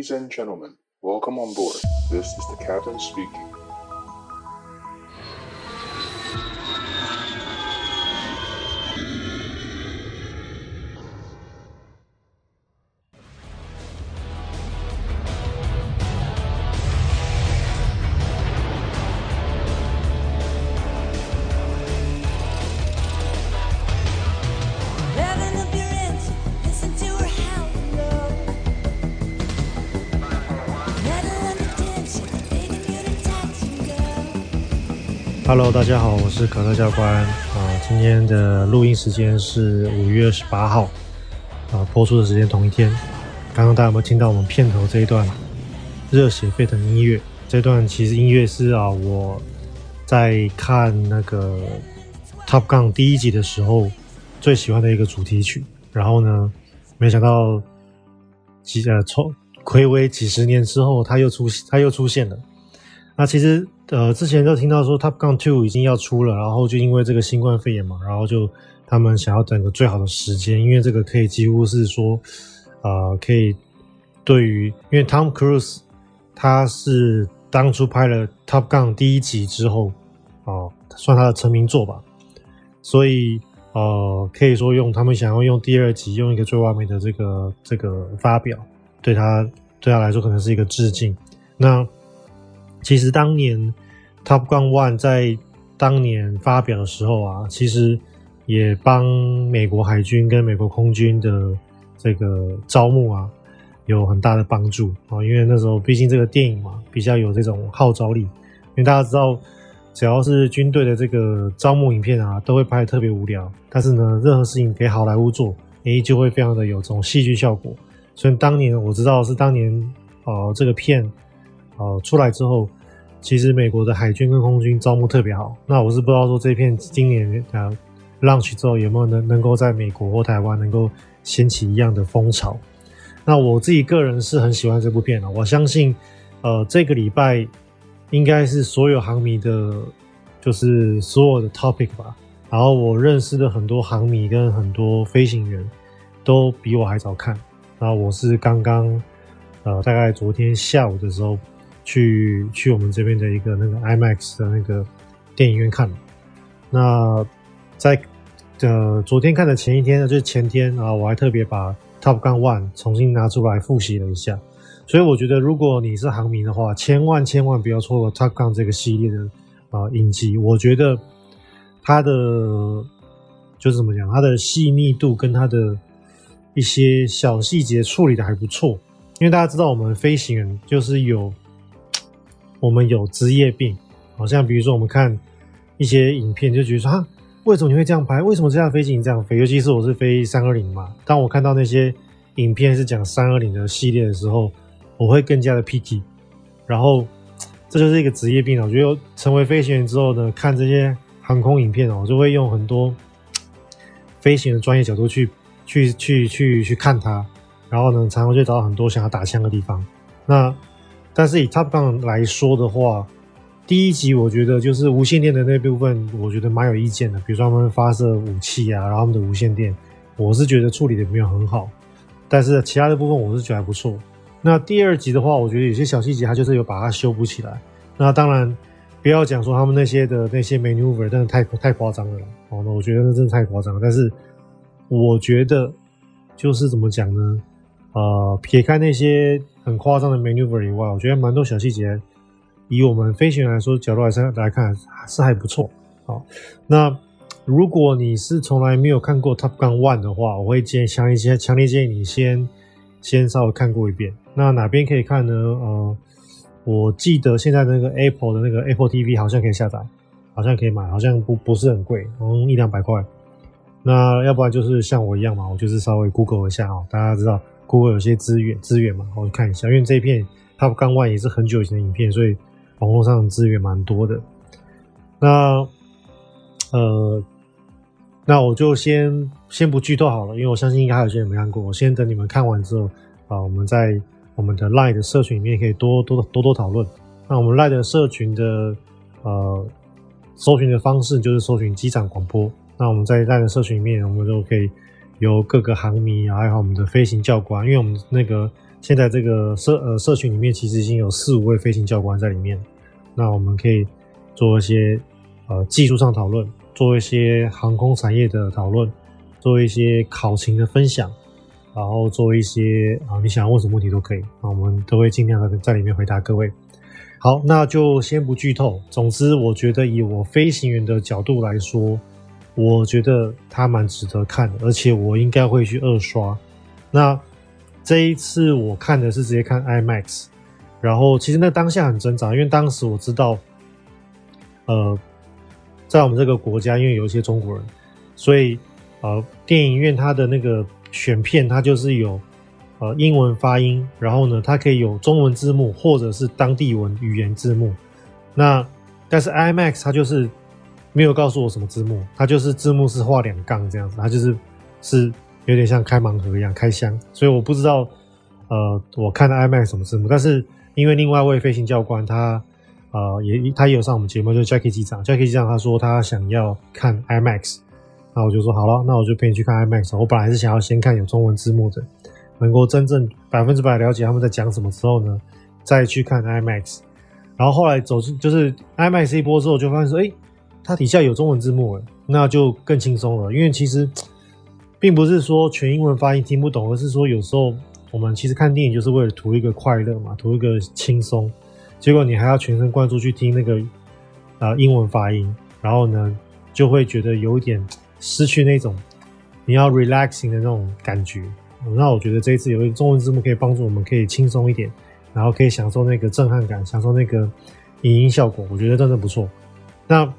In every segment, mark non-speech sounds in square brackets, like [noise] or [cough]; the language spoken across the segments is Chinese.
Ladies and gentlemen, welcome on board. This is the captain speaking. Hello，大家好，我是可乐教官啊。今天的录音时间是五月二十八号啊，播出的时间同一天。刚刚大家有没有听到我们片头这一段热血沸腾的音乐？这段其实音乐是啊，我在看那个 Top Gun 第一集的时候最喜欢的一个主题曲。然后呢，没想到几呃，从睽违几十年之后，它又出它又出现了。那其实呃，之前就听到说 Top Gun Two 已经要出了，然后就因为这个新冠肺炎嘛，然后就他们想要等个最好的时间，因为这个可以几乎是说，呃，可以对于因为 Tom Cruise 他是当初拍了 Top Gun 第一集之后，哦、算他的成名作吧，所以呃，可以说用他们想要用第二集用一个最完美的这个这个发表，对他对他来说可能是一个致敬。那其实当年 Top Gun One 在当年发表的时候啊，其实也帮美国海军跟美国空军的这个招募啊有很大的帮助啊。因为那时候毕竟这个电影嘛，比较有这种号召力。因为大家知道，只要是军队的这个招募影片啊，都会拍得特别无聊。但是呢，任何事情给好莱坞做，诶，就会非常的有这种戏剧效果。所以当年我知道是当年呃这个片。呃，出来之后，其实美国的海军跟空军招募特别好。那我是不知道说这片今年啊 launch 之后有没有能能够在美国或台湾能够掀起一样的风潮。那我自己个人是很喜欢这部片的，我相信呃这个礼拜应该是所有航迷的，就是所有的 topic 吧。然后我认识的很多航迷跟很多飞行员都比我还早看。然后我是刚刚呃大概昨天下午的时候。去去我们这边的一个那个 IMAX 的那个电影院看。那在呃昨天看的前一天呢，就是前天啊，我还特别把 Top Gun One 重新拿出来复习了一下。所以我觉得，如果你是航迷的话，千万千万不要错过 Top Gun 这个系列的啊影集。我觉得它的就是怎么讲，它的细腻度跟它的一些小细节处理的还不错。因为大家知道，我们飞行员就是有。我们有职业病，好像比如说我们看一些影片，就觉得说啊，为什么你会这样拍？为什么这架飞机你这样飞？尤其是我是飞三二零嘛，当我看到那些影片是讲三二零的系列的时候，我会更加的 picky。然后这就是一个职业病了。我觉得成为飞行员之后呢，看这些航空影片哦，我就会用很多飞行的专业角度去去去去去看它，然后呢，常常就找到很多想要打枪的地方。那但是以 Top Gun 来说的话，第一集我觉得就是无线电的那部分，我觉得蛮有意见的。比如说他们发射武器啊，然后他们的无线电，我是觉得处理的没有很好。但是其他的部分我是觉得还不错。那第二集的话，我觉得有些小细节，它就是有把它修补起来。那当然不要讲说他们那些的那些 maneuver，真的太太夸张了。哦，那我觉得那真的太夸张了。但是我觉得就是怎么讲呢？呃，撇开那些。很夸张的 maneuver 以外，我觉得蛮多小细节，以我们飞行员来说角度来来看是还不错。好，那如果你是从来没有看过 Top Gun One 的话，我会建强一些，强烈建议你先先稍微看过一遍。那哪边可以看呢？呃，我记得现在那个 Apple 的那个 Apple TV 好像可以下载，好像可以买，好像不不是很贵，嗯，一两百块。那要不然就是像我一样嘛，我就是稍微 Google 一下哦，大家知道。会有些资源资源嘛，我看一下，因为这一片 Top Gun One 也是很久以前的影片，所以网络上资源蛮多的。那呃，那我就先先不剧透好了，因为我相信应该还有些人没看过。我先等你们看完之后啊，我们在我们的 Line 的社群里面可以多多多多讨论。那我们 Line 的社群的呃搜寻的方式就是搜寻机场广播。那我们在 Line 的社群里面，我们就可以。由各个航迷，还有我们的飞行教官，因为我们那个现在这个社呃社群里面其实已经有四五位飞行教官在里面，那我们可以做一些呃技术上讨论，做一些航空产业的讨论，做一些考勤的分享，然后做一些啊、你想要问什么问题都可以，那我们都会尽量的在里面回答各位。好，那就先不剧透。总之，我觉得以我飞行员的角度来说，我觉得它蛮值得看的，而且我应该会去二刷。那这一次我看的是直接看 IMAX，然后其实那当下很挣扎，因为当时我知道，呃，在我们这个国家，因为有一些中国人，所以呃，电影院它的那个选片，它就是有。呃，英文发音，然后呢，它可以有中文字幕或者是当地文语言字幕。那但是 IMAX 它就是没有告诉我什么字幕，它就是字幕是画两杠这样子，它就是是有点像开盲盒一样开箱，所以我不知道呃我看的 IMAX 什么字幕。但是因为另外一位飞行教官他呃也他也有上我们节目，就是 Jackie 机长，Jackie 机长他说他想要看 IMAX，那我就说好了，那我就陪你去看 IMAX。我本来是想要先看有中文字幕的。能够真正百分之百了解他们在讲什么之后呢，再去看 IMAX，然后后来走出就是 IMAX 一播之后，就发现说，哎，它底下有中文字幕了，那就更轻松了。因为其实 [tsk] 并不是说全英文发音听不懂，而是说有时候我们其实看电影就是为了图一个快乐嘛，图一个轻松，结果你还要全神贯注去听那个啊、呃、英文发音，然后呢就会觉得有一点失去那种你要 relaxing 的那种感觉。那我觉得这一次有一个中文字幕可以帮助我们，可以轻松一点，然后可以享受那个震撼感，享受那个影音效果，我觉得真的不错。那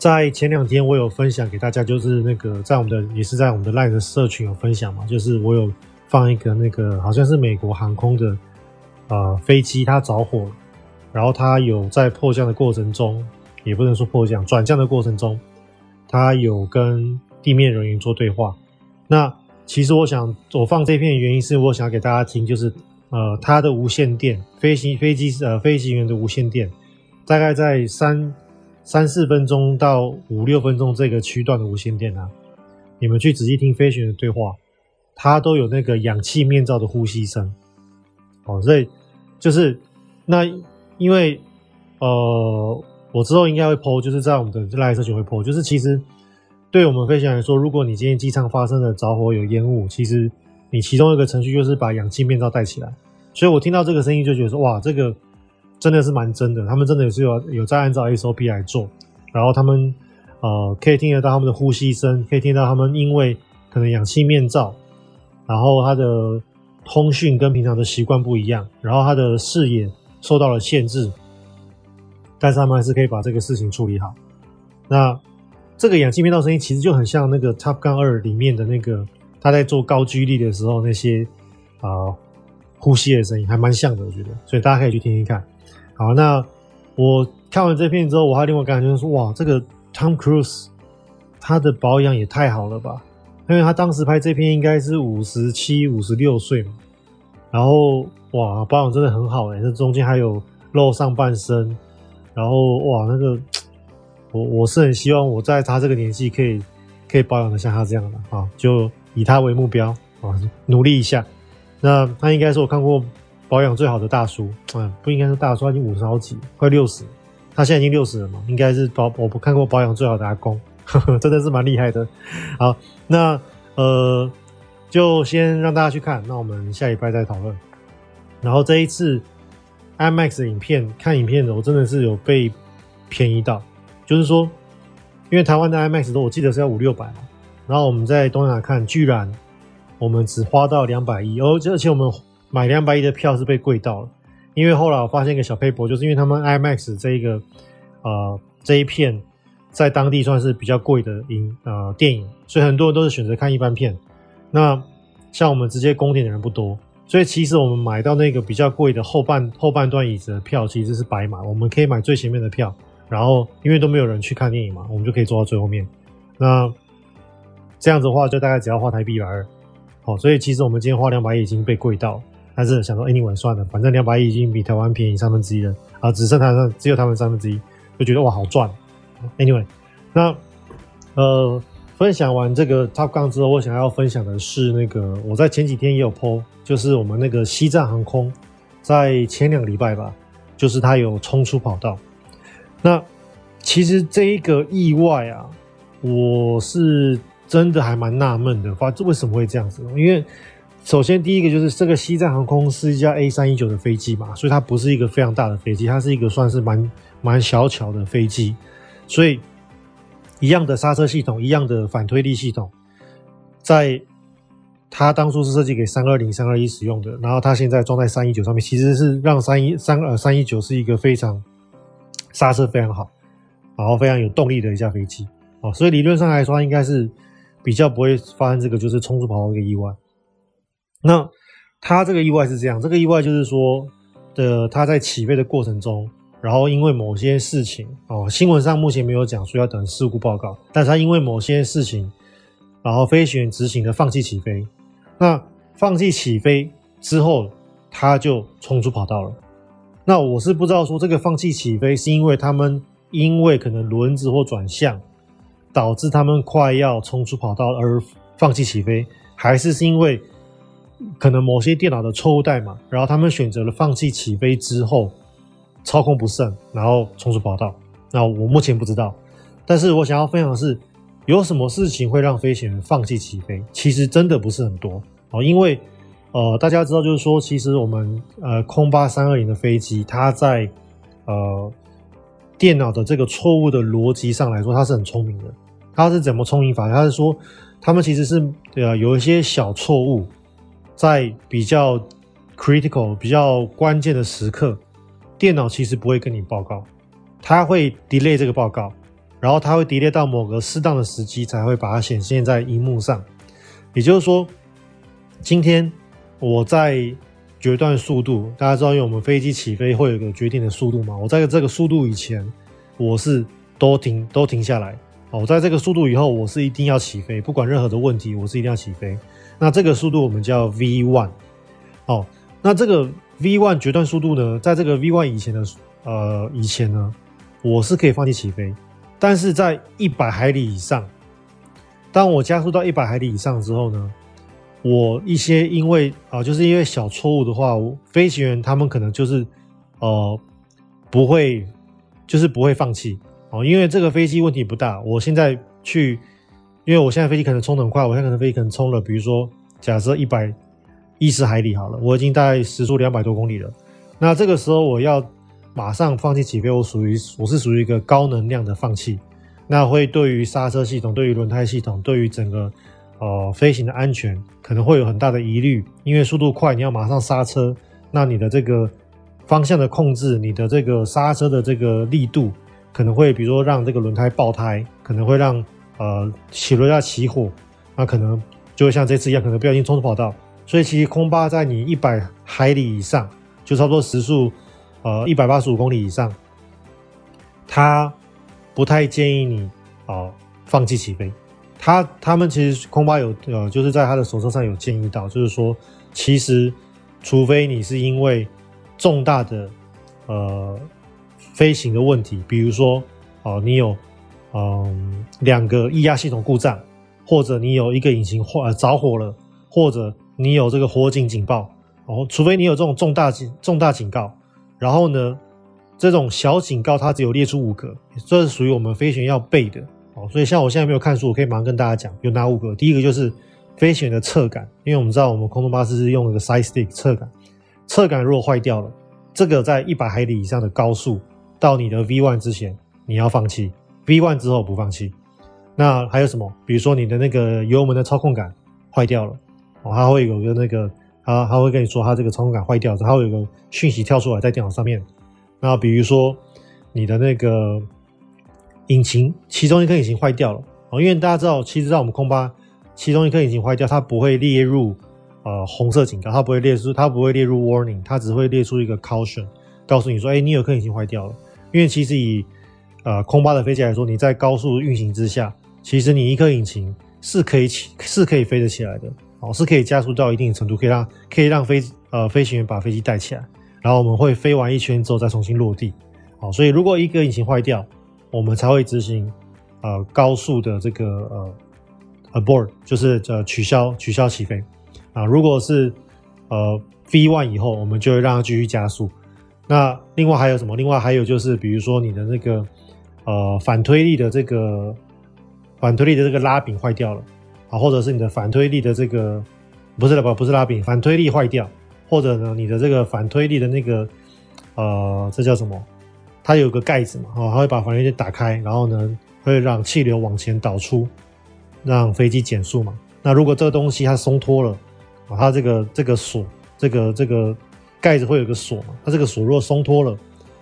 在前两天我有分享给大家，就是那个在我们的也是在我们的 LINE 的社群有分享嘛，就是我有放一个那个好像是美国航空的呃飞机它着火了，然后它有在迫降的过程中，也不能说迫降，转降的过程中，它有跟地面人员做对话，那。其实我想我放这片原因是我想给大家听，就是呃，它的无线电飞行飞机呃飞行员的无线电，大概在三三四分钟到五六分钟这个区段的无线电啊，你们去仔细听飞行员的对话，它都有那个氧气面罩的呼吸声，哦，所以就是那因为呃，我之后应该会 po，就是在我们的 LINE 社群会 po，就是其实。对我们飞行员来说，如果你今天机舱发生了着火有烟雾，其实你其中一个程序就是把氧气面罩戴起来。所以我听到这个声音就觉得说，哇，这个真的是蛮真的，他们真的也是有有在按照 SOP 来做。然后他们呃可以听得到他们的呼吸声，可以听到他们因为可能氧气面罩，然后他的通讯跟平常的习惯不一样，然后他的视野受到了限制，但是他们还是可以把这个事情处理好。那。这个氧气面罩声音其实就很像那个《Top Gun 二》里面的那个他在做高居力的时候那些啊、呼吸的声音，还蛮像的，我觉得。所以大家可以去听听看。好，那我看完这片之后，我还另外感觉就是说，哇，这个 Tom Cruise 他的保养也太好了吧？因为他当时拍这片应该是五十七、五十六岁嘛，然后哇，保养真的很好哎，这中间还有露上半身，然后哇，那个。我我是很希望我在他这个年纪可以可以保养的像他这样的啊，就以他为目标啊，努力一下。那他应该是我看过保养最好的大叔，嗯，[tsk] 不应该是大叔，他已经五十好几，快六十，他现在已经六十了嘛，应该是保我不看过保养最好的阿公，呵呵，真的是蛮厉害的。好，那呃，就先让大家去看，那我们下礼拜再讨论。然后这一次 IMAX 的影片看影片的，我真的是有被便宜到。就是说，因为台湾的 IMAX 都我记得是要五六百嘛，然后我们在东亚看，居然我们只花到两百一，而而且我们买两百亿的票是被贵到了，因为后来我发现一个小配博，就是因为他们 IMAX 这一个呃这一片在当地算是比较贵的影呃电影，所以很多人都是选择看一般片。那像我们直接攻点的人不多，所以其实我们买到那个比较贵的后半后半段椅子的票其实是白买，我们可以买最前面的票。然后，因为都没有人去看电影嘛，我们就可以坐到最后面。那这样子的话，就大概只要花台币一百二。好，所以其实我们今天花两百亿已经被贵到，还是想说，anyway 算了，反正两百亿已经比台湾便宜三分之一了啊，只剩台湾只有台湾三分之一，就觉得哇好赚。Anyway，那呃分享完这个 Top Gun 之后，我想要分享的是那个我在前几天也有 po，就是我们那个西藏航空在前两个礼拜吧，就是它有冲出跑道。那其实这一个意外啊，我是真的还蛮纳闷的，发为什么会这样子？因为首先第一个就是这个西藏航空是一架 A 三一九的飞机嘛，所以它不是一个非常大的飞机，它是一个算是蛮蛮小巧的飞机，所以。一样的刹车系统，一样的反推力系统，在它当初是设计给三二零、三二一使用的，然后它现在装在三一九上面，其实是让三一三呃三一九是一个非常刹车非常好，然后非常有动力的一架飞机啊，所以理论上来说，应该是比较不会发生这个就是冲出跑道的一个意外。那他这个意外是这样，这个意外就是说的，他在起飞的过程中。然后因为某些事情哦，新闻上目前没有讲，说要等事故报告。但是他因为某些事情，然后飞行员执行的放弃起飞。那放弃起飞之后，他就冲出跑道了。那我是不知道说这个放弃起飞是因为他们因为可能轮子或转向导致他们快要冲出跑道而放弃起飞，还是是因为可能某些电脑的错误代码，然后他们选择了放弃起飞之后。操控不慎，然后冲出跑道。那我目前不知道，但是我想要分享的是，有什么事情会让飞行员放弃起飞？其实真的不是很多哦，因为呃，大家知道，就是说，其实我们呃空八三二零的飞机，它在呃电脑的这个错误的逻辑上来说，它是很聪明的。它是怎么聪明法？它是说，他们其实是呃有一些小错误，在比较 critical、比较关键的时刻。电脑其实不会跟你报告，它会 delay 这个报告，然后它会 delay 到某个适当的时机才会把它显现在荧幕上。也就是说，今天我在决断速度，大家知道，因为我们飞机起飞会有一个决定的速度嘛。我在这个速度以前，我是都停都停下来。我在这个速度以后，我是一定要起飞，不管任何的问题，我是一定要起飞。那这个速度我们叫 V one，。哦，那这个。V one 决断速度呢，在这个 V one 以前的呃以前呢，我是可以放弃起飞，但是在一百海里以上，当我加速到一百海里以上之后呢，我一些因为啊、就是因为小错误的话，飞行员他们可能就是呃不会，就是不会放弃哦，因为这个飞机问题不大，我现在去，因为我现在飞机可能冲得很快，我现在可能飞机可能冲了，比如说假设一百。一十海里好了，我已经大概时速两百多公里了。那这个时候我要马上放弃起飞，我属于我是属于一个高能量的放弃，那会对于刹车系统、对于轮胎系统、对于整个呃飞行的安全可能会有很大的疑虑。因为速度快，你要马上刹车，那你的这个方向的控制、你的这个刹车的这个力度，可能会比如说让这个轮胎爆胎，可能会让呃起落架起火，那可能就会像这次一样，可能不小心冲出跑道。所以其实空巴在你一百海里以上，就差不多时速，呃一百八十五公里以上，他不太建议你啊、呃、放弃起飞。他他们其实空巴有呃就是在他的手册上有建议到，就是说其实除非你是因为重大的呃飞行的问题，比如说哦、呃、你有嗯两、个液压系统故障，或者你有一个引擎坏着火了，或者你有这个火警警报哦，除非你有这种重大警重大警告，然后呢，这种小警告它只有列出五个，这是属于我们飞行员要背的哦。所以像我现在没有看书，我可以马上跟大家讲，有哪五个？第一个就是飞行员的侧杆，因为我们知道我们空中巴士是用那个 side stick 侧杆，侧杆如果坏掉了，这个在一百海里以上的高速到你的 V one 之前，你要放弃 B one 之后不放弃。那还有什么？比如说你的那个油门的操控杆坏掉了。哦，它会有个那个，它它会跟你说，它这个操控杆坏掉，它会有个讯息跳出来在电脑上面。那比如说你的那个引擎，其中一颗引擎坏掉了哦，因为大家知道，其实在我们空巴，其中一颗引擎坏掉，它不会列入呃红色警告，它不会列出，它不会列入 warning，它只会列出一个 caution，告诉你说，哎，你有颗引擎坏掉了。因为其实以呃空巴的飞机来说，你在高速运行之下，其实你一颗引擎是可以起，是可以飞得起来的。哦，是可以加速到一定程度，可以让可以让飞呃飞行员把飞机带起来，然后我们会飞完一圈之后再重新落地。好，所以如果一个引擎坏掉，我们才会执行呃高速的这个呃 abort，就是呃取消取消起飞啊。如果是呃 V one 以后，我们就会让它继续加速。那另外还有什么？另外还有就是，比如说你的那个呃反推力的这个反推力的这个拉柄坏掉了啊，或者是你的反推力的这个不是的不不是拉柄，反推力坏掉，或者呢你的这个反推力的那个呃这叫什么？它有个盖子嘛，哦，它会把反推力打开，然后呢会让气流往前导出。让飞机减速嘛？那如果这个东西它松脱了，啊，它这个这个锁，这个这个盖子会有个锁嘛？它这个锁如果松脱了，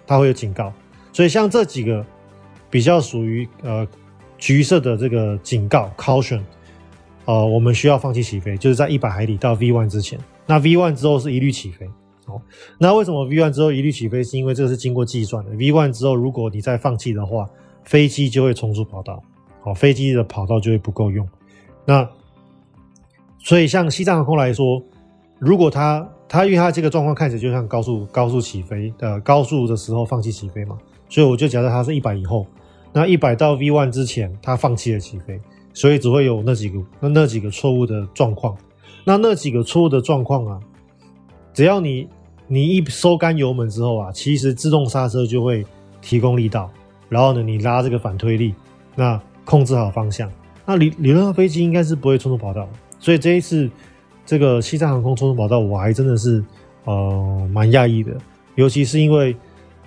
它会有警告。所以像这几个比较属于呃橘色的这个警告 caution，呃，我们需要放弃起飞，就是在一百海里到 V one 之前。那 V one 之后是一律起飞。哦，那为什么 V one 之后一律起飞？是因为这个是经过计算的。V one 之后，如果你再放弃的话，飞机就会冲出跑道。好，飞机的跑道就会不够用。那所以像西藏航空来说，如果它它因为它这个状况看起来就像高速高速起飞的高速的时候放弃起飞嘛，所以我就假设它是一百以后，那一百到 V one 之前它放弃了起飞，所以只会有那几个那那几个错误的状况。那那几个错误的状况啊，只要你你一收干油门之后啊，其实自动刹车就会提供力道，然后呢你拉这个反推力，那。控制好方向，那理理论上飞机应该是不会冲出跑道，所以这一次这个西藏航空冲出跑道，我还真的是呃蛮讶异的，尤其是因为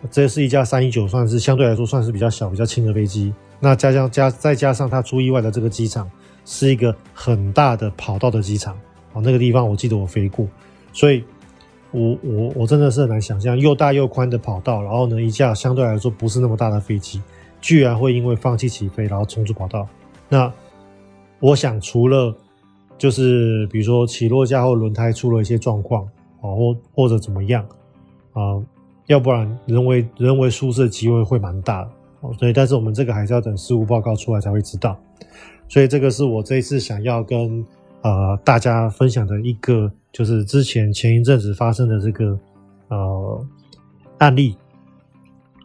这是一架三一九，算是相对来说算是比较小、比较轻的飞机，那加上加再加上它出意外的这个机场是一个很大的跑道的机场，哦，那个地方我记得我飞过，所以我我我真的是很难想象又大又宽的跑道，然后呢一架相对来说不是那么大的飞机。居然会因为放弃起飞，然后冲出跑道。那我想，除了就是比如说起落架或轮胎出了一些状况，啊，或或者怎么样啊，要不然人为人为疏失的机会会蛮大的。所以，但是我们这个还是要等事故报告出来才会知道。所以，这个是我这一次想要跟呃大家分享的一个，就是之前前一阵子发生的这个呃案例。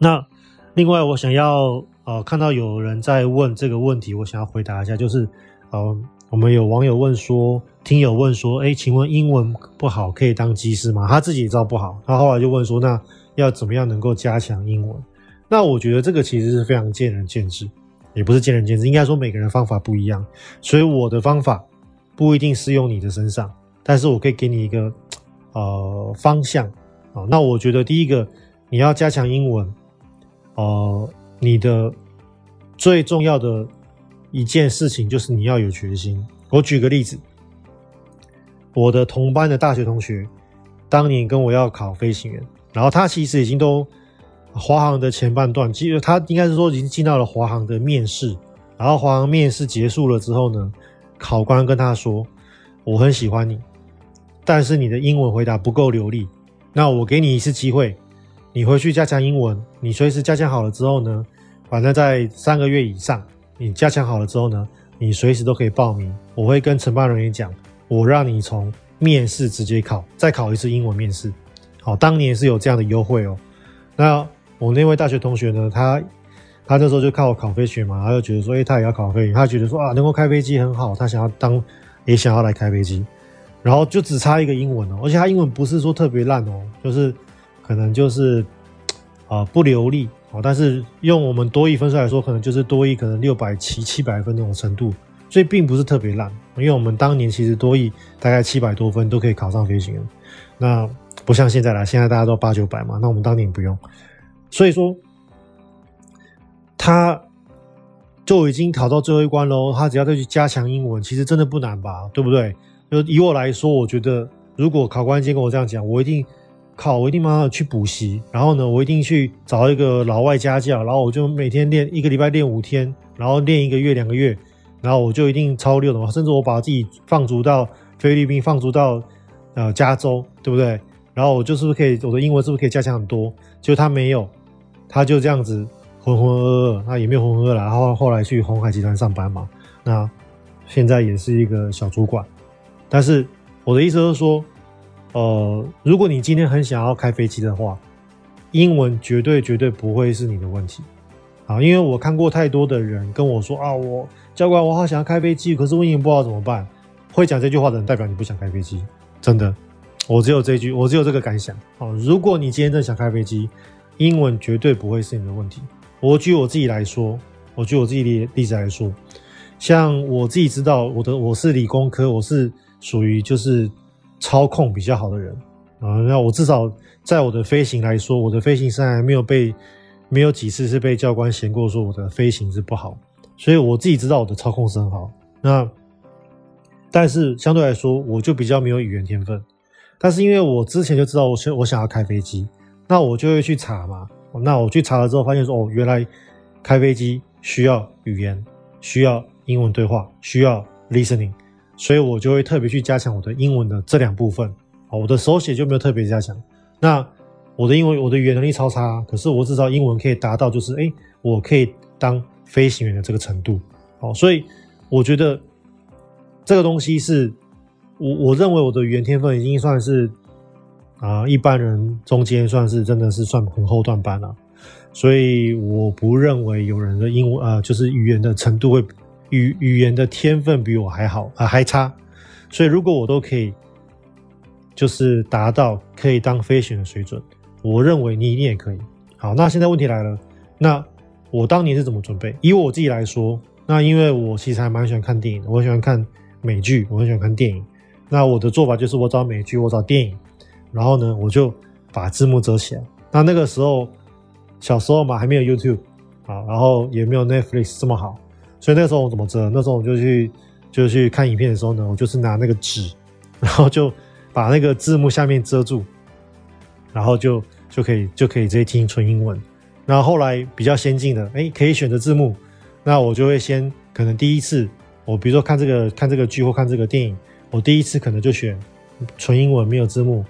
那。另外，我想要呃看到有人在问这个问题，我想要回答一下，就是呃我们有网友问说，听友问说，哎，请问英文不好可以当机师吗？他自己也知道不好，他后来就问说，那要怎么样能够加强英文？那我觉得这个其实是非常见仁见智，也不是见仁见智，应该说每个人方法不一样，所以我的方法不一定适用你的身上，但是我可以给你一个呃方向啊。那我觉得第一个你要加强英文。呃，你的最重要的一件事情就是你要有决心。我举个例子，我的同班的大学同学，当年跟我要考飞行员，然后他其实已经都华航的前半段，其实他应该是说已经进到了华航的面试，然后华航面试结束了之后呢，考官跟他说：“我很喜欢你，但是你的英文回答不够流利，那我给你一次机会。”你回去加强英文，你随时加强好了之后呢，反正在三个月以上，你加强好了之后呢，你随时都可以报名。我会跟承办人员讲，我让你从面试直接考，再考一次英文面试。好，当年是有这样的优惠哦。那我那位大学同学呢，他他那时候就靠考飞学嘛，他就觉得说，诶、欸，他也要考飞，他觉得说啊，能够开飞机很好，他想要当，也想要来开飞机，然后就只差一个英文哦，而且他英文不是说特别烂哦，就是。可能就是啊、不流利哦，但是用我们多益分数来说，可能就是多益可能六百七七百分那种程度，所以并不是特别烂。因为我们当年其实多益大概七百多分都可以考上飞行员，那不像现在啦，现在大家都八九百嘛，那我们当年不用，所以说他就已经考到最后一关喽。他只要再去加强英文，其实真的不难吧？对不对？就以我来说，我觉得如果考官今天跟我这样讲，我一定。考我一定马上去补习，然后呢，我一定去找一个老外家教，然后我就每天练一个礼拜练五天，然后练一个月两个月，然后我就一定超六的嘛，甚至我把自己放逐到菲律宾，放逐到呃加州，对不对？然后我就是不是可以，我的英文是不是可以加强很多？就他没有，他就这样子浑浑噩噩，那也没有浑浑噩噩，然后后来去鸿海集团上班嘛，那现在也是一个小主管，但是我的意思就是说。呃，如果你今天很想要开飞机的话，英文绝对绝对不会是你的问题。啊，因为我看过太多的人跟我说啊，我教官我好想要开飞机，可是我英文不知道怎么办。会讲这句话的人，代表你不想开飞机，真的。我只有这句，我只有这个感想。哦，如果你今天真的想开飞机，英文绝对不会是你的问题。我举我自己来说，我举我自己的例子来说，像我自己知道，我的我是理工科，我是属于就是操控比较好的人啊。那我至少在我的飞行来说，我的飞行生涯没有被没有几次是被教官嫌过说我的飞行是不好，所以我自己知道我的操控是很好。那但是相对来说，我就比较没有语言天分。但是因为我之前就知道我想我想要开飞机，那我就会去查嘛。那我去查了之后，发现说哦，原来开飞机需要语言，需要英文对话，需要 listening，所以我就会特别去加强我的英文的这两部分。好，我的手写就没有特别加强。那我的英文，我的语言能力超差，可是我至少英文可以达到就是哎，我可以当飞行员的这个程度。好，所以我觉得这个东西是。我我认为我的语言天分已经算是啊、一般人中间算是真的是算很后段班了，所以我不认为有人的英文呃就是语言的程度会语语言的天分比我还好啊、还差，所以如果我都可以就是达到可以当飞行的水准，我认为你一定也可以。好，那现在问题来了，那我当年是怎么准备？以我自己来说，那因为我其实还蛮喜欢看电影的，我喜欢看美剧，我很喜欢看电影。那我的做法就是，我找美剧，我找电影，然后呢，我就把字幕遮起来。那那个时候，小时候嘛，还没有 YouTube 啊，然后也没有 Netflix 这么好，所以那时候我怎么遮？那时候我就去，就去看影片的时候呢，我就是拿那个纸，然后就把那个字幕下面遮住，然后就就可以就可以直接听纯英文。然后后来比较先进的，哎，可以选择字幕，那我就会先可能第一次，我比如说看这个看这个剧或看这个电影。我第一次可能就选纯英文没有字幕，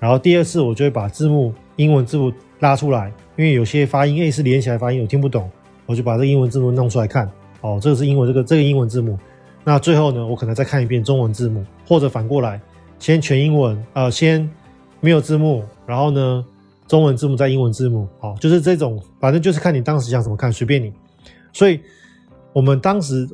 然后第二次我就会把字幕英文字幕拉出来，因为有些发音 A 是连起来发音，我听不懂，我就把这英文字幕弄出来看。哦，这个是英文，这个这个英文字幕。那最后呢，我可能再看一遍中文字幕，或者反过来，先全英文，呃，先没有字幕，然后呢，中文字幕再英文字幕。哦，就是这种，反正就是看你当时想怎么看，随便你。所以我们当时。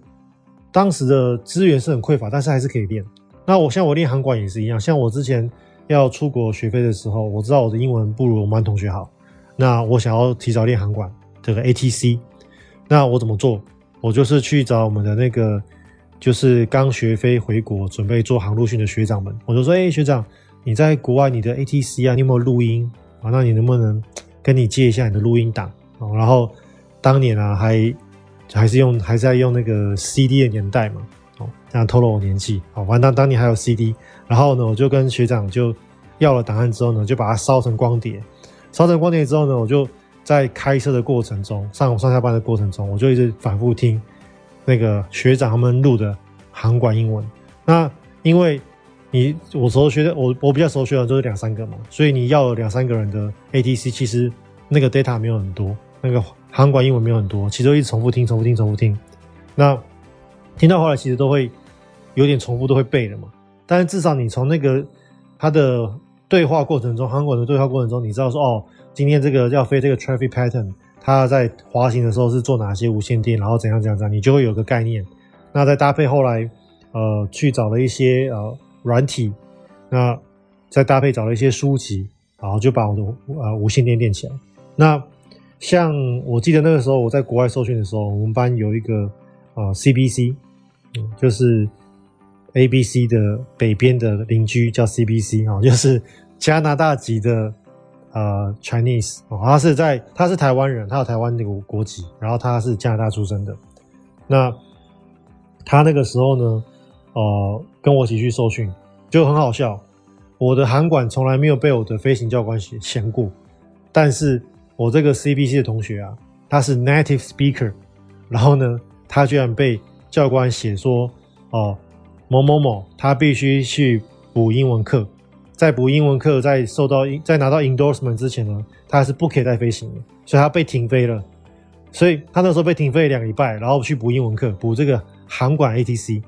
当时的资源是很匮乏，但是还是可以练。那我像我练航管也是一样，像我之前要出国学飞的时候，我知道我的英文不如我们班同学好，那我想要提早练航管这个 ATC，那我怎么做？我就是去找我们的那个，就是刚学飞回国准备做航路训的学长们，我就说：哎、学长，你在国外你的 ATC 啊，你有没有录音啊？那你能不能跟你借一下你的录音档啊？然后当年啊还。还是用还是在用那个 CD 的年代嘛，哦，这样透露我年纪，好，完当当年还有 CD，然后呢，我就跟学长就要了档案之后呢，就把它烧成光碟，烧成光碟之后呢，我就在开车的过程中，上上下班的过程中，我就一直反复听那个学长他们录的航管英文。那因为你我熟学的，我我比较熟学的就是两三个嘛，所以你要了两三个人的 ATC，其实那个 data 没有很多，那个。航管英文没有很多，其实一直重复听、重复听、重复听。那听到后来，其实都会有点重复，都会背了嘛。但是至少你从那个他的对话过程中，航管的对话过程中，你知道说哦，今天这个要飞这个 traffic pattern，它在滑行的时候是做哪些无线电，然后怎样怎样怎样，你就会有个概念。那再搭配后来呃去找了一些呃软体，那再搭配找了一些书籍，然后就把我的呃无线电练起来。那像我记得那个时候我在国外受训的时候，我们班有一个啊 CBC，嗯，就是 ABC 的北边的邻居叫 CBC 啊，[laughs] 就是加拿大籍的呃 Chinese，哦他是在他是台湾人，他有台湾那个国籍，然后他是加拿大出生的。那他那个时候呢，呃，跟我一起去受训，就很好笑。我的航管从来没有被我的飞行教官嫌过，但是。我这个 CBC 的同学啊，他是 native speaker，然后呢，他居然被教官写说，哦，某某某，他必须去补英文课，在补英文课，在受到在拿到 endorsement 之前呢，他还是不可以再飞行的，所以他被停飞了。所以他那时候被停飞两个礼拜，然后去补英文课，补这个航管 ATC，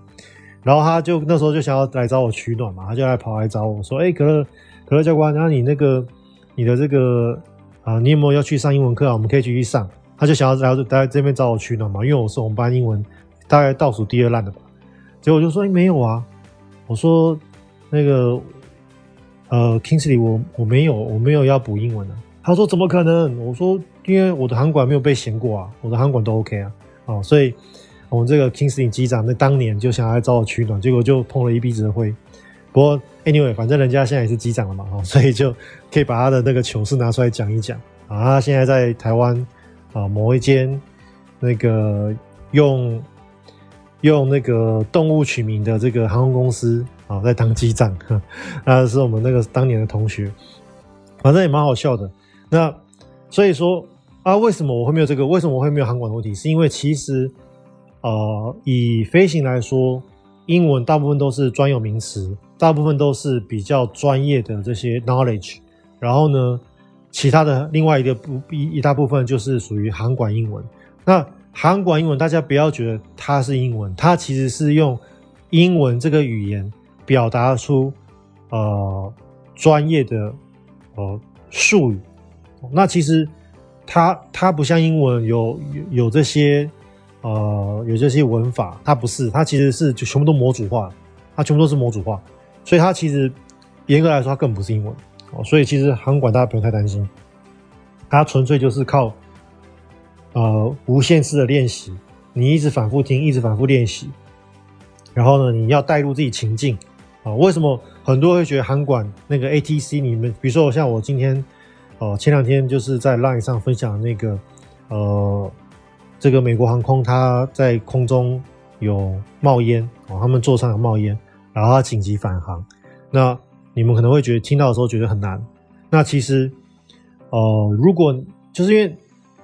然后他就那时候就想要来找我取暖嘛，他就来跑来找我说，哎，可乐可乐教官，那你那个你的这个。啊，你有没有要去上英文课啊？我们可以继续上。他就想要来来这边找我取暖嘛，因为我是我们班英文大概倒数第二烂的吧。结果我就说、欸、没有啊，我说那个呃 Kingsley 我我没有我没有要补英文的、啊。他说怎么可能？我说因为我的航管没有被嫌过啊，我的航管都 OK 啊，哦，所以我们这个 Kingsley 机长在当年就想来找我取暖，结果就碰了一鼻子的灰。不过 anyway，反正人家现在也是机长了嘛，哦，所以就可以把他的那个糗事拿出来讲一讲啊。他现在在台湾啊某一间那个用用那个动物取名的这个航空公司啊，在当机长，[laughs] 那是我们那个当年的同学，反正也蛮好笑的。那所以说啊，为什么我会没有这个？为什么我会没有航管的问题？是因为其实，呃，以飞行来说，英文大部分都是专有名词，大部分都是比较专业的这些 knowledge。然后呢，其他的另外一个部一一大部分就是属于航管英文。那韩管英文，大家不要觉得它是英文，它其实是用英文这个语言表达出呃专业的呃术语。那其实它它不像英文有有这些呃有这些文法，它不是，它其实是就全部都模组化，它全部都是模组化，所以它其实严格来说它根本不是英文哦。所以其实韩管大家不用太担心，它纯粹就是靠呃无限次的练习，你一直反复听，一直反复练习，然后呢，你要带入自己情境啊。为什么很多会觉得航管那个 ATC 你们比如说像我今天。哦，前两天就是在 Line 上分享那个，呃，这个美国航空它在空中有冒烟哦，他们座上有冒烟，然后它紧急返航。那你们可能会觉得听到的时候觉得很难。那其实，呃，如果就是因为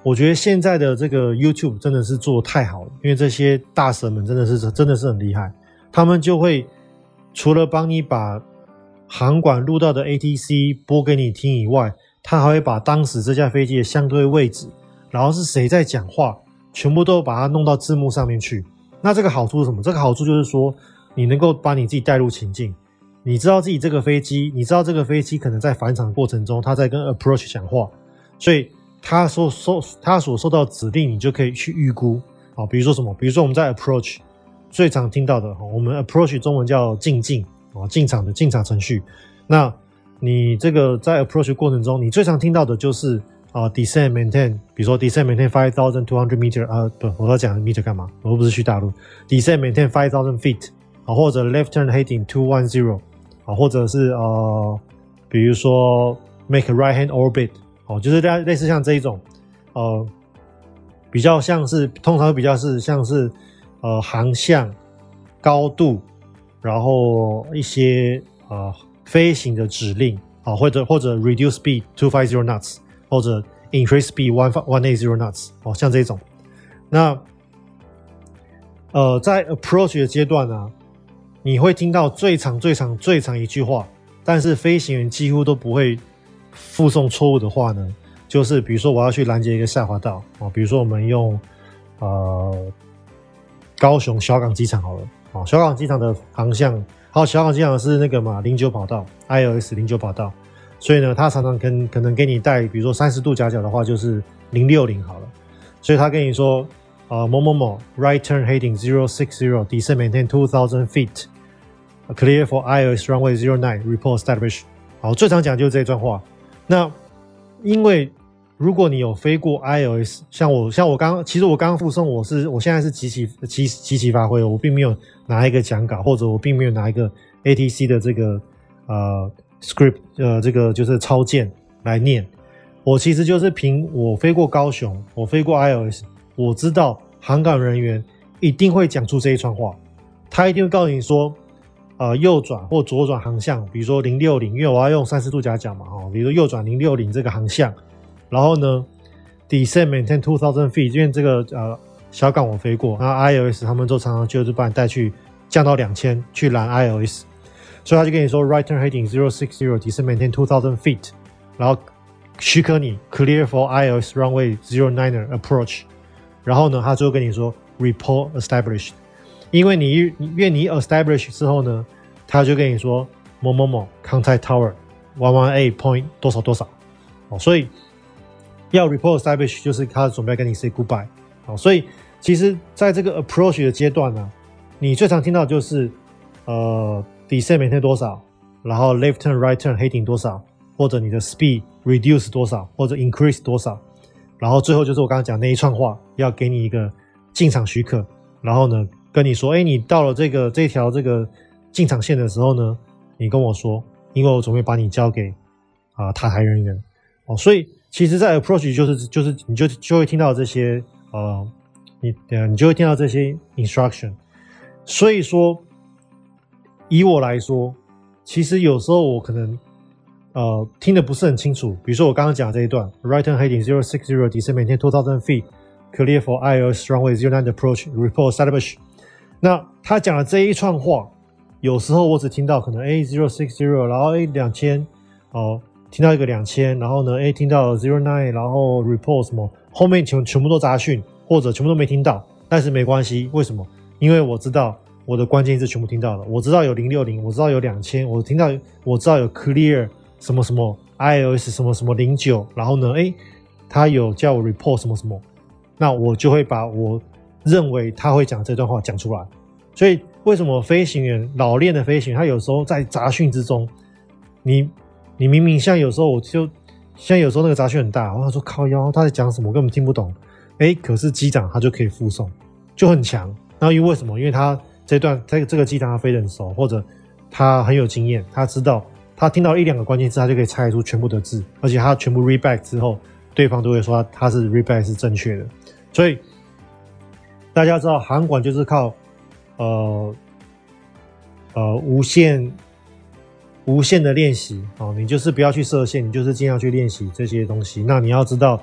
我觉得现在的这个 YouTube 真的是做得太好了，因为这些大神们真的是真的是很厉害，他们就会除了帮你把航管录到的 ATC 播给你听以外，他还会把当时这架飞机的相对位置，然后是谁在讲话，全部都把它弄到字幕上面去。那这个好处是什么？这个好处就是说，你能够把你自己带入情境，你知道自己这个飞机，你知道这个飞机可能在返场过程中，他在跟 approach 讲话，所以他所受他所收到指令，你就可以去预估啊。比如说什么？比如说我们在 approach 最常听到的，我们 approach 中文叫进境啊，进场的进场程序。那你这个在 approach 过程中，你最常听到的就是啊、descend maintain，比如说 descend maintain five thousand two hundred meter 啊，不，我要讲 meter 干嘛？我又不是去大陆，descend maintain five thousand feet 啊，或者 left turn heading two one zero 啊，或者是呃，比如说 make a right hand orbit 哦，就是类类似像这一种，呃，比较像是通常比较是像是呃航向高度，然后一些呃。飞行的指令啊，或者或者 reduce speed two five zero knots，或者 increase speed one one eight zero knots，哦，像这种。那呃，在 approach 的阶段呢、你会听到最长最长最长一句话，但是飞行员几乎都不会附送错误的话呢，就是比如说我要去拦截一个下滑道啊，比如说我们用呃高雄小港机场好了啊，小港机场的航向。好，小港机场是那个嘛，零九跑道，ILS 零九跑道，所以呢，他常常跟可能给你带，比如说三十度夹角的话，就是零六零好了，所以他跟你说，呃，某某某，right turn heading zero six zero，descend maintain two thousand feet，clear for ILS runway zero nine，report established。好，最常讲就是这一段话。那因为如果你有飞过 ILS，像我，像我刚，其实我刚刚附送，我是我现在是即期即即期发挥，我并没有。拿一个讲稿，或者我并没有拿一个 ATC 的这个呃 script，呃，这个就是操键来念。我其实就是凭我飞过高雄，我飞过 ILS，我知道航港人员一定会讲出这一串话，他一定会告诉你说，呃，右转或左转航向，比如说零六零，因为我要用三十度夹角嘛，哈，比如说右转零六零这个航向，然后呢，descend maintain two thousand feet，因为这个呃。小港我飞过，然后 ILS 他们都常常就是把你带去降到两千去拦 ILS，所以他就跟你说 right turn heading zero six zero descend maintain two thousand feet，然后许可你 clear for ILS runway zero nine approach，然后呢，他就跟你说 report established，因为你因为你 establish 之后呢，他就跟你说某某某 contact tower one one eight point 多少多少，哦，所以要 report establish 就是他准备跟你 say goodbye。哦，所以其实在这个 approach 的阶段呢，你最常听到就是呃 descent maintain 多少，然后 left turn right turn heading 多少，或者你的 speed reduce 多少，或者 increase 多少，然后最后就是我刚刚讲那一串话，要给你一个进场许可，然后呢跟你说，哎，你到了这个这条这个进场线的时候呢，你跟我说，因为我准备把你交给啊、呃、塔台人员。哦，所以其实，在 approach 就是就是你就就会听到这些呃，你呃你就会听到这些 instruction。所以说，以我来说，其实有时候我可能呃听的不是很清楚。比如说我刚刚讲的这一段，right turn heading zero six zero descent maintain two thousand feet clear for ILS runway zero nine approach report establish。那他讲的这一串话，有时候我只听到可能 A zero six zero，然后 A 两千哦。听到一个两千，然后呢，哎，听到 zero nine，然后 report 什么，后面全全部都杂讯，或者全部都没听到，但是没关系，为什么？因为我知道我的关键字全部听到了，我知道有零六零，我知道有两千，我听到我知道有 clear 什么什么 iOS 什么什么零九，然后呢，哎，他有叫我 report 什么什么，那我就会把我认为他会讲这段话讲出来。所以为什么飞行员老练的飞行员，他有时候在杂讯之中，你。你明明像有时候我就像有时候那个杂讯很大，我说靠腰他在讲什么，我根本听不懂。哎，可是机长他就可以复诵，就很强。然后因为为什么？因为他这段这这个机长他飞得很熟，或者他很有经验，他知道他听到一两个关键字，他就可以猜出全部的字，而且他全部 reback 之后，对方都会说他，是 reback 是正确的。所以大家知道航管就是靠呃呃无限。无限的练习啊，你就是不要去设限，你就是尽量去练习这些东西。那你要知道，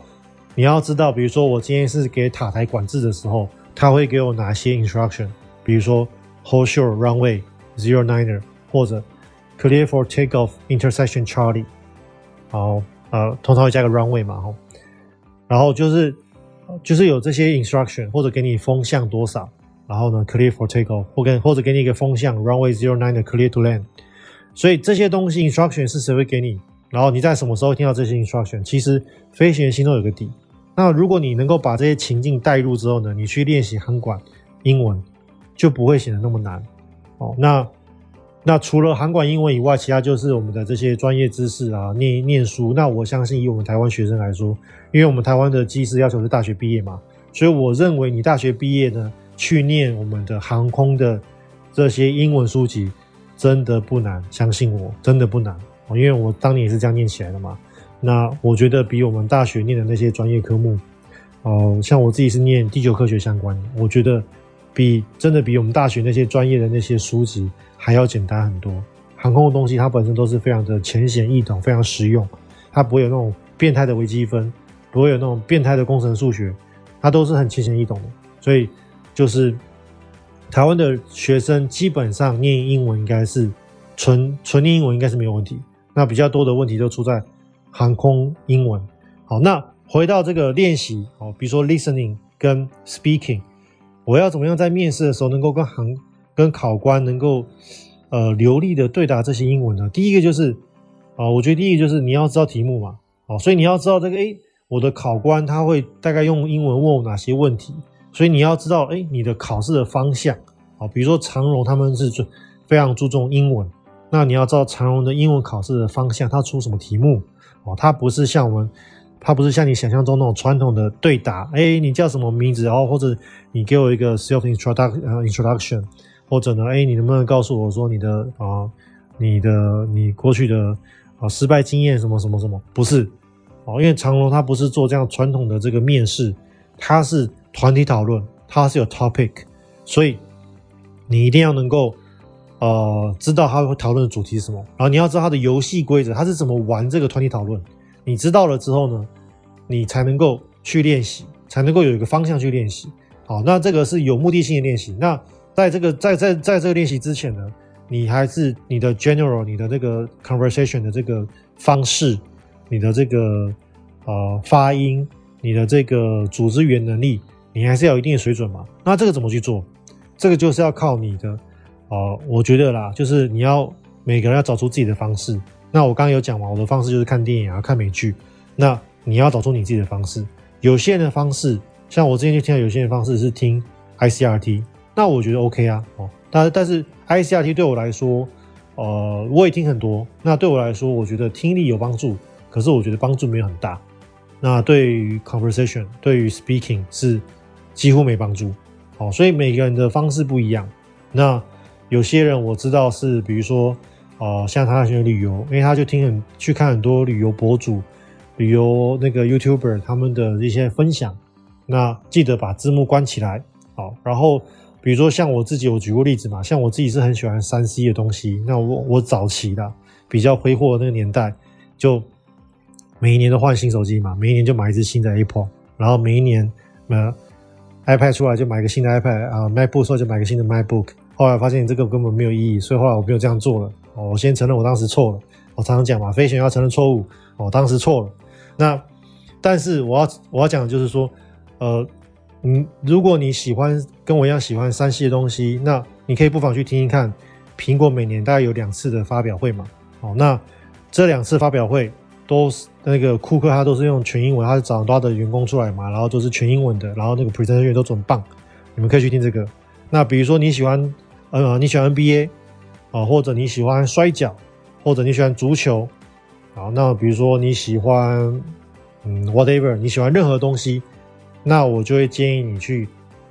你要知道，比如说我今天是给塔台管制的时候，他会给我哪些 instruction？比如说 hold short runway zero niner，或者 clear for takeoff intersection Charlie。好，呃，通常会加个 runway 嘛，吼。然后就是就是有这些 instruction，或者给你风向多少，然后呢 clear for takeoff，或跟或者给你一个风向 runway zero nine 的 clear to land。所以这些东西 instruction 是谁会给你？然后你在什么时候听到这些 instruction？其实飞行员心中有个底。那如果你能够把这些情境带入之后呢，你去练习航管英文就不会显得那么难。哦，那那除了航管英文以外，其他就是我们的这些专业知识啊，念念书。那我相信以我们台湾学生来说，因为我们台湾的机师要求是大学毕业嘛，所以我认为你大学毕业呢，去念我们的航空的这些英文书籍。真的不难，相信我，真的不难。因为我当年也是这样念起来的嘛。那我觉得比我们大学念的那些专业科目，哦、呃，像我自己是念地球科学相关的，我觉得比真的比我们大学那些专业的那些书籍还要简单很多。航空的东西它本身都是非常的浅显易懂，非常实用，它不会有那种变态的微积分，不会有那种变态的工程数学，它都是很浅显易懂的。所以就是。台湾的学生基本上念英文应该是纯纯念英文应该是没有问题，那比较多的问题都出在航空英文。好，那回到这个练习，哦，比如说 listening 跟 speaking，我要怎么样在面试的时候能够跟航跟考官能够呃流利的对答这些英文呢？第一个就是啊，我觉得第一个就是你要知道题目嘛，哦，所以你要知道这个，诶，我的考官他会大概用英文问我哪些问题。所以你要知道，哎，你的考试的方向，啊，比如说长荣他们是非常注重英文，那你要知道长荣的英文考试的方向，他出什么题目，哦，他不是像我们，它不是像你想象中那种传统的对答，哎，你叫什么名字，然后或者你给我一个 self，introduction，或者呢，哎，你能不能告诉我说你的啊，你的你过去的啊失败经验什么什么什么？不是，哦，因为长隆它不是做这样传统的这个面试，它是。团体讨论，它是有 topic，所以你一定要能够呃知道他会讨论的主题是什么，然后你要知道他的游戏规则，他是怎么玩这个团体讨论。你知道了之后呢，你才能够去练习，才能够有一个方向去练习。好，那这个是有目的性的练习。那在这个在在在这个练习之前呢，你还是你的 general，你的这个 conversation 的这个方式，你的这个呃发音，你的这个组织语言能力。你还是要有一定的水准嘛？那这个怎么去做？这个就是要靠你的，呃，我觉得啦，就是你要每个人要找出自己的方式。那我刚刚有讲嘛，我的方式就是看电影啊，看美剧。那你要找出你自己的方式。有些人的方式，像我之前就听到有些人的方式是听 ICRT，那我觉得 OK 啊，哦，但但是 ICRT 对我来说，呃，我也听很多，那对我来说，我觉得听力有帮助，可是我觉得帮助没有很大。那对于 conversation，对于 speaking 是几乎没帮助。哦，所以每个人的方式不一样。那有些人我知道是，比如说，呃，像他喜欢旅游，因为他就听很去看很多旅游博主、旅游那个 YouTuber 他们的一些分享。那记得把字幕关起来。好，然后比如说像我自己，我举过例子嘛，像我自己是很喜欢三 C 的东西。那我我早期的比较挥霍的那个年代，就每一年都换新手机嘛，每一年就买一支新的 Apple，然后每一年呃。iPad 出来就买个新的 iPad 啊，MacBook 出来就买个新的 MacBook。后来发现这个根本没有意义，所以后来我没有这样做了。我先承认我当时错了。我常常讲嘛，飞行员要承认错误。哦，当时错了。那但是我要我要讲的就是说，呃，嗯，如果你喜欢跟我一样喜欢三 C 的东西，那你可以不妨去听听看。苹果每年大概有两次的发表会嘛。哦，那这两次发表会。都是那个库克，他都是用全英文，他是找很多的员工出来嘛，然后都是全英文的，然后那个 presentation 都准棒，你们可以去听这个。那比如说你喜欢，呃，你喜欢 NBA 啊，或者你喜欢摔角，或者你喜欢足球，好，那比如说你喜欢，嗯，whatever，你喜欢任何东西，那我就会建议你去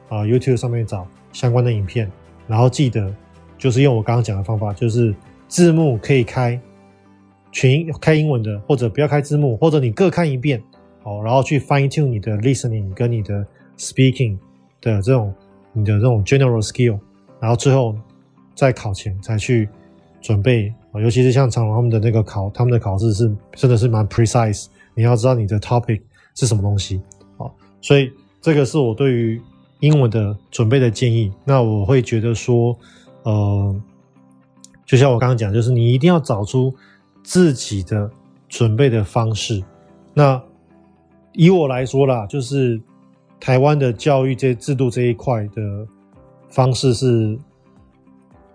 啊 YouTube 上面找相关的影片，然后记得就是用我刚刚讲的方法，就是字幕可以开。全开英文的，或者不要开字幕，或者你各看一遍，哦，然后去 fine tune 你的 listening 跟你的 speaking 的这种你的这种 general skill，然后最后在考前才去准备，尤其是像长隆他们的那个考，他们的考试是真的是蛮 precise，你要知道你的 topic 是什么东西，所以这个是我对于英文的准备的建议。那我会觉得说，呃，就像我刚刚讲，就是你一定要找出。自己的准备的方式，那以我来说啦，就是台湾的教育这制度这一块的方式是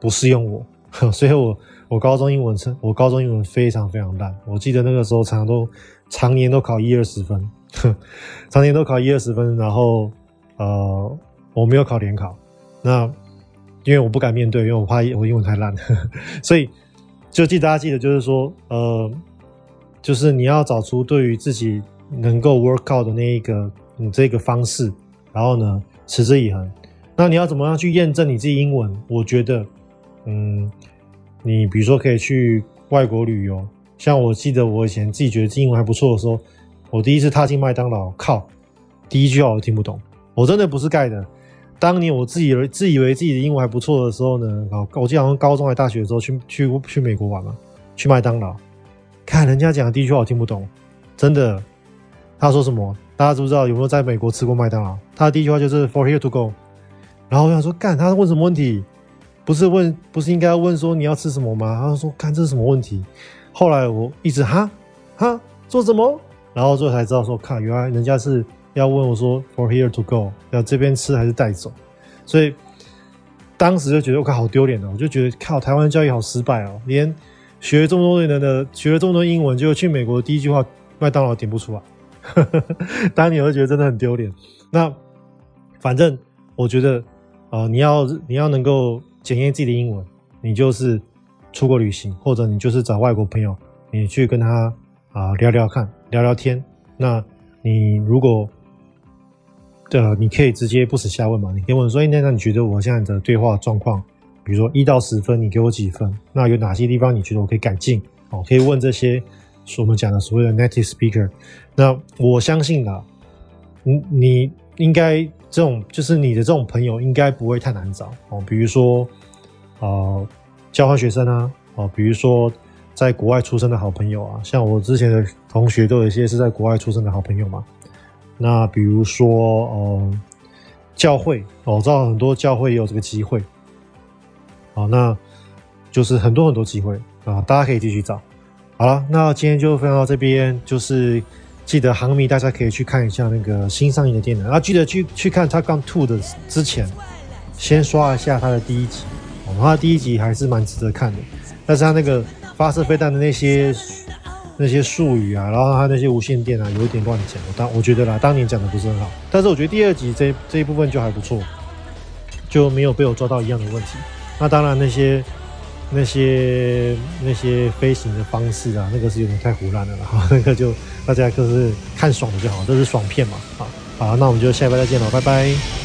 不适用我，[laughs] 所以我我高中英文成我高中英文非常非常烂，我记得那个时候常常都常年都考一二十分，[laughs] 常年都考一二十分，然后呃我没有考联考，那因为我不敢面对，因为我怕我英文太烂，[laughs] 所以。就记大家记得，就是说，呃，就是你要找出对于自己能够 work out 的那一个你这个方式，然后呢，持之以恒。那你要怎么样去验证你自己英文？我觉得，嗯，你比如说可以去外国旅游，像我记得我以前自己觉得英文还不错的时候，我第一次踏进麦当劳，靠，第一句话我都听不懂，我真的不是盖的。当年我自己自以为自己的英文还不错的时候呢，我记得好像高中还大学的时候去去去美国玩嘛，去麦当劳，看人家讲的第一句话我听不懂，真的，他说什么？大家知不知道？有没有在美国吃过麦当劳？他的第一句话就是 For here to go，然后我想说，干，他问什么问题？不是问，不是应该问说你要吃什么吗？他说，干，这是什么问题？后来我一直哈哈做什么？然后最后才知道说，看，原来人家是。要问我说 “For here to go”，要这边吃还是带走？所以当时就觉得我靠，好丢脸哦！我就觉得靠，台湾教育好失败哦，连学了这么多年的，学了这么多英文，就去美国第一句话麦当劳点不出来。[laughs] 当年我就觉得真的很丢脸。那反正我觉得，呃，你要你要能够检验自己的英文，你就是出国旅行，或者你就是找外国朋友，你去跟他啊、聊聊看，聊聊天。那你如果呃，你可以直接不耻下问嘛？你可以问说：“哎，那那你觉得我现在的对话状况，比如说一到十分，你给我几分？那有哪些地方你觉得我可以改进？哦，可以问这些，我们讲的所谓的 native speaker。那我相信啊，你你应该这种就是你的这种朋友应该不会太难找哦。比如说，呃，交换学生啊，哦，比如说在国外出生的好朋友啊，像我之前的同学都有一些是在国外出生的好朋友嘛。”那比如说，呃，教会，我知道很多教会也有这个机会，好，那就是很多很多机会啊，大家可以继续找。好了，那今天就分享到这边，就是记得航迷大家可以去看一下那个新上映的电影，啊，记得去去看《Top Gun 2》的之前，先刷一下它的第一集，哦，它的第一集还是蛮值得看的，但是它那个发射飞弹的那些那些术语啊，然后他那些无线电啊，有一点乱讲。我当我觉得啦，当年讲的不是很好，但是我觉得第二集这这一部分就还不错，就没有被我抓到一样的问题。那当然那些那些那些飞行的方式啊，那个是有点太胡乱了哈，[laughs] 那个就大家就是看爽的就好，这是爽片嘛。好，好，那我们就下一拜再见了，拜拜。